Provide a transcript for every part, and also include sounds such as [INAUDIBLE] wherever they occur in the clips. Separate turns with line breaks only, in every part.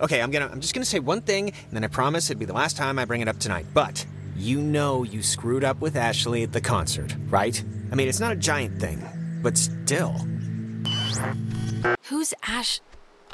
Okay, I'm gonna I'm just gonna say one thing, and then I promise it'd be the last time I bring it up tonight. But you know you screwed up with Ashley at the concert, right? I mean, it's not a giant thing, but still.
Who's Ash?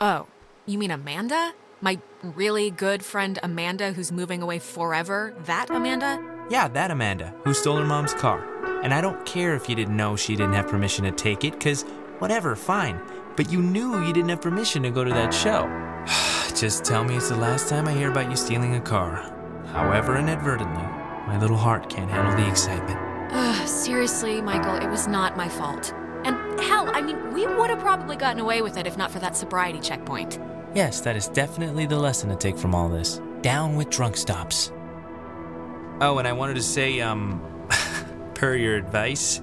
Oh, you mean Amanda? My really good friend Amanda who's moving away forever? That Amanda?
Yeah, that Amanda, who stole her mom's car. And I don't care if you didn't know she didn't have permission to take it, because whatever, fine. But you knew you didn't have permission to go to that show. [SIGHS] [SIGHS] [SIGHS] Just tell me it's the last time I hear about you stealing a car. However, inadvertently, my little heart can't handle the excitement.
Ugh, seriously, Michael, it was not my fault. And hell, I mean, we would have probably gotten away with it if not for that sobriety checkpoint.
Yes, that is definitely the lesson to take from all this. Down with drunk stops. Oh, and I wanted to say, um, [LAUGHS] per your advice,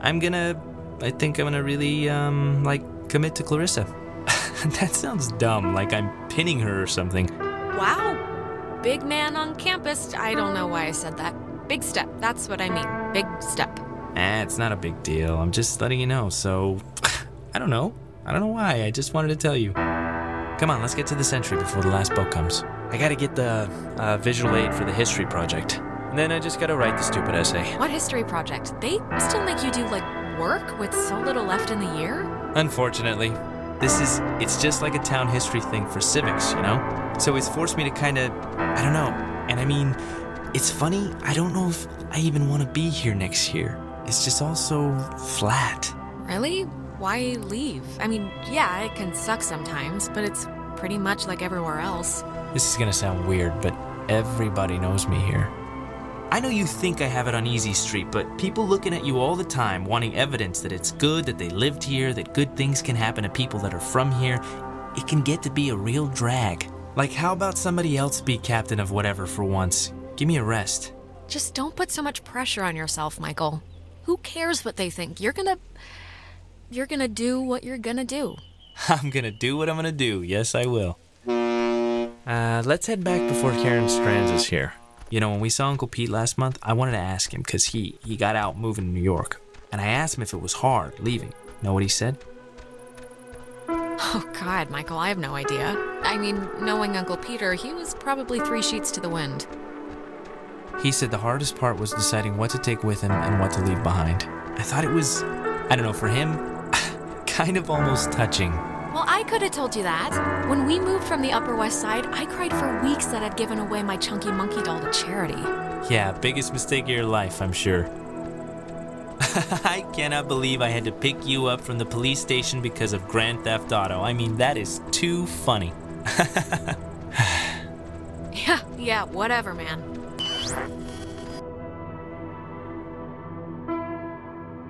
I'm gonna, I think I'm gonna really, um, like, commit to Clarissa. [LAUGHS] that sounds dumb, like I'm pinning her or something.
Wow. Big man on campus. I don't know why I said that. Big step. That's what I mean. Big step.
Eh, it's not a big deal. I'm just letting you know, so. [LAUGHS] I don't know. I don't know why. I just wanted to tell you. Come on, let's get to the century before the last boat comes. I gotta get the uh, visual aid for the history project. And then I just gotta write the stupid essay.
What history project? They still make you do, like, work with so little left in the year?
Unfortunately, this is, it's just like a town history thing for civics, you know? So it's forced me to kind of, I don't know. And I mean, it's funny, I don't know if I even want to be here next year. It's just all so flat.
Really? Why leave? I mean, yeah, it can suck sometimes, but it's pretty much like everywhere else.
This is gonna sound weird, but everybody knows me here. I know you think I have it on easy street, but people looking at you all the time wanting evidence that it's good that they lived here, that good things can happen to people that are from here, it can get to be a real drag. Like, how about somebody else be captain of whatever for once? Give me a rest.
Just don't put so much pressure on yourself, Michael. Who cares what they think? You're gonna. You're gonna do what you're gonna do. [LAUGHS]
I'm gonna do what I'm gonna do. Yes, I will. Uh, let's head back before Karen Strands is here. You know, when we saw Uncle Pete last month, I wanted to ask him because he, he got out moving to New York. And I asked him if it was hard leaving. Know what he said?
Oh, God, Michael, I have no idea. I mean, knowing Uncle Peter, he was probably three sheets to the wind.
He said the hardest part was deciding what to take with him and what to leave behind. I thought it was, I don't know, for him, [LAUGHS] kind of almost touching.
Well, I could have told you that. When we moved from the Upper West Side, I cried for weeks that I'd given away my chunky monkey doll to charity.
Yeah, biggest mistake of your life, I'm sure. [LAUGHS] I cannot believe I had to pick you up from the police station because of Grand Theft Auto. I mean, that is too funny. [LAUGHS] [LAUGHS]
Yeah, yeah, whatever, man.